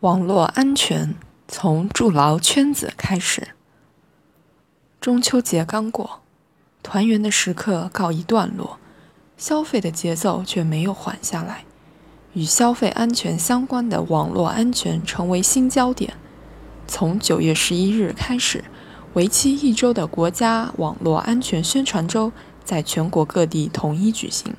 网络安全从筑牢圈子开始。中秋节刚过，团圆的时刻告一段落，消费的节奏却没有缓下来。与消费安全相关的网络安全成为新焦点。从九月十一日开始，为期一周的国家网络安全宣传周在全国各地统一举行，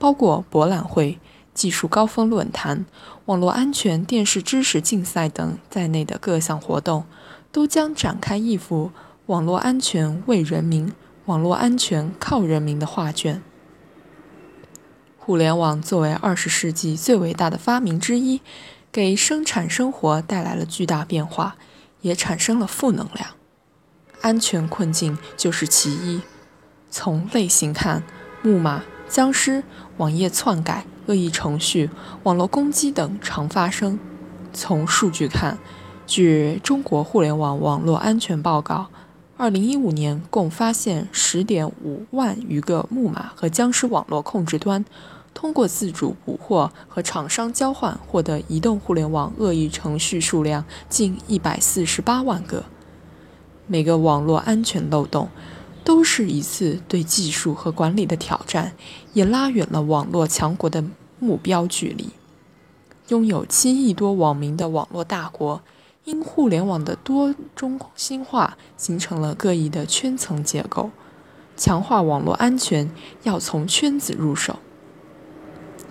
包括博览会。技术高峰论坛、网络安全电视知识竞赛等在内的各项活动，都将展开一幅“网络安全为人民，网络安全靠人民”的画卷。互联网作为二十世纪最伟大的发明之一，给生产生活带来了巨大变化，也产生了负能量。安全困境就是其一。从类型看，木马、僵尸、网页篡改。恶意程序、网络攻击等常发生。从数据看，据《中国互联网网络安全报告》，二零一五年共发现十点五万余个木马和僵尸网络控制端，通过自主捕获和厂商交换获得移动互联网恶意程序数量近一百四十八万个。每个网络安全漏洞。都是一次对技术和管理的挑战，也拉远了网络强国的目标距离。拥有七亿多网民的网络大国，因互联网的多中心化，形成了各异的圈层结构。强化网络安全，要从圈子入手。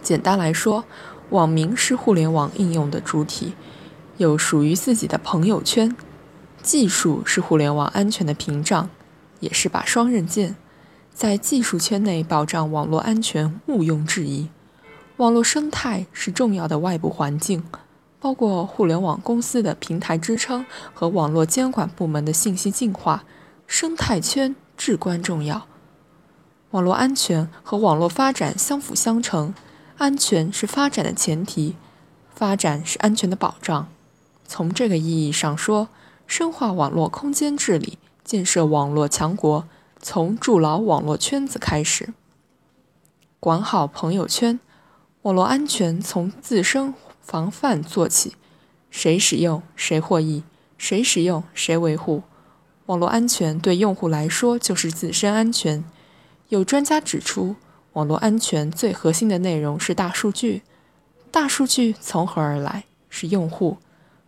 简单来说，网民是互联网应用的主体，有属于自己的朋友圈。技术是互联网安全的屏障。也是把双刃剑，在技术圈内保障网络安全毋庸置疑。网络生态是重要的外部环境，包括互联网公司的平台支撑和网络监管部门的信息净化，生态圈至关重要。网络安全和网络发展相辅相成，安全是发展的前提，发展是安全的保障。从这个意义上说，深化网络空间治理。建设网络强国，从筑牢网络圈子开始。管好朋友圈，网络安全从自身防范做起。谁使用谁获益，谁使用谁维护。网络安全对用户来说就是自身安全。有专家指出，网络安全最核心的内容是大数据。大数据从何而来？是用户。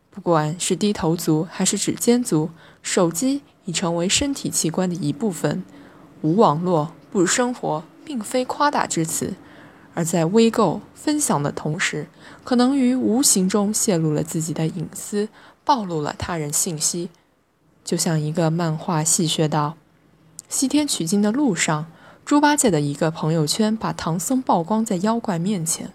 不管是低头族还是指尖族，手机已成为身体器官的一部分。无网络不生活，并非夸大之词。而在微购分享的同时，可能于无形中泄露了自己的隐私，暴露了他人信息。就像一个漫画戏谑道：“西天取经的路上，猪八戒的一个朋友圈把唐僧曝光在妖怪面前。”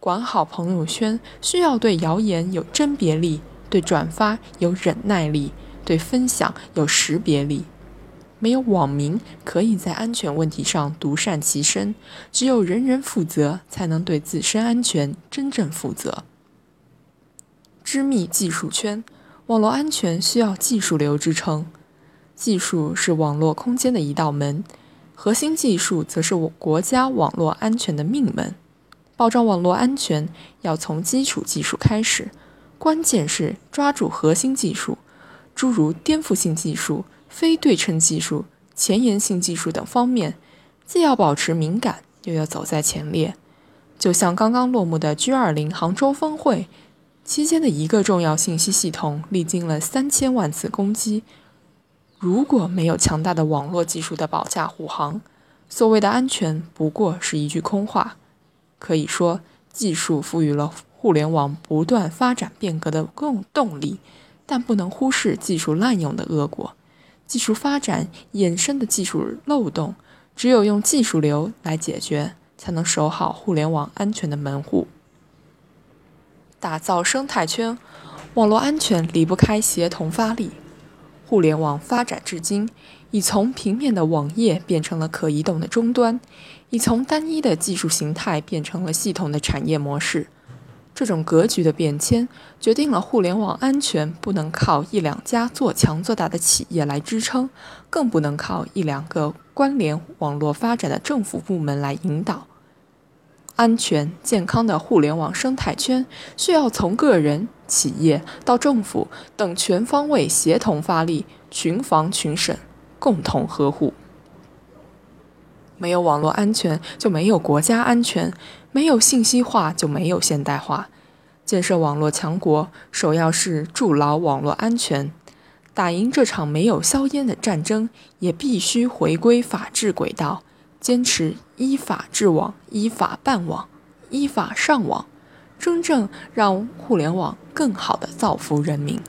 管好朋友圈，需要对谣言有甄别力，对转发有忍耐力，对分享有识别力。没有网民可以在安全问题上独善其身，只有人人负责，才能对自身安全真正负责。织密技术圈，网络安全需要技术流支撑。技术是网络空间的一道门，核心技术则是我国家网络安全的命门。保障网络安全要从基础技术开始，关键是抓住核心技术，诸如颠覆性技术、非对称技术、前沿性技术等方面，既要保持敏感，又要走在前列。就像刚刚落幕的 G20 杭州峰会期间的一个重要信息系统，历经了三千万次攻击。如果没有强大的网络技术的保驾护航，所谓的安全不过是一句空话。可以说，技术赋予了互联网不断发展变革的更动力，但不能忽视技术滥用的恶果。技术发展衍生的技术漏洞，只有用技术流来解决，才能守好互联网安全的门户。打造生态圈，网络安全离不开协同发力。互联网发展至今，已从平面的网页变成了可移动的终端，已从单一的技术形态变成了系统的产业模式。这种格局的变迁，决定了互联网安全不能靠一两家做强做大的企业来支撑，更不能靠一两个关联网络发展的政府部门来引导。安全健康的互联网生态圈，需要从个人、企业到政府等全方位协同发力，群防群审，共同呵护。没有网络安全，就没有国家安全；没有信息化，就没有现代化。建设网络强国，首要是筑牢网络安全。打赢这场没有硝烟的战争，也必须回归法治轨道，坚持依法治网、依法办网、依法上网，真正让互联网更好地造福人民。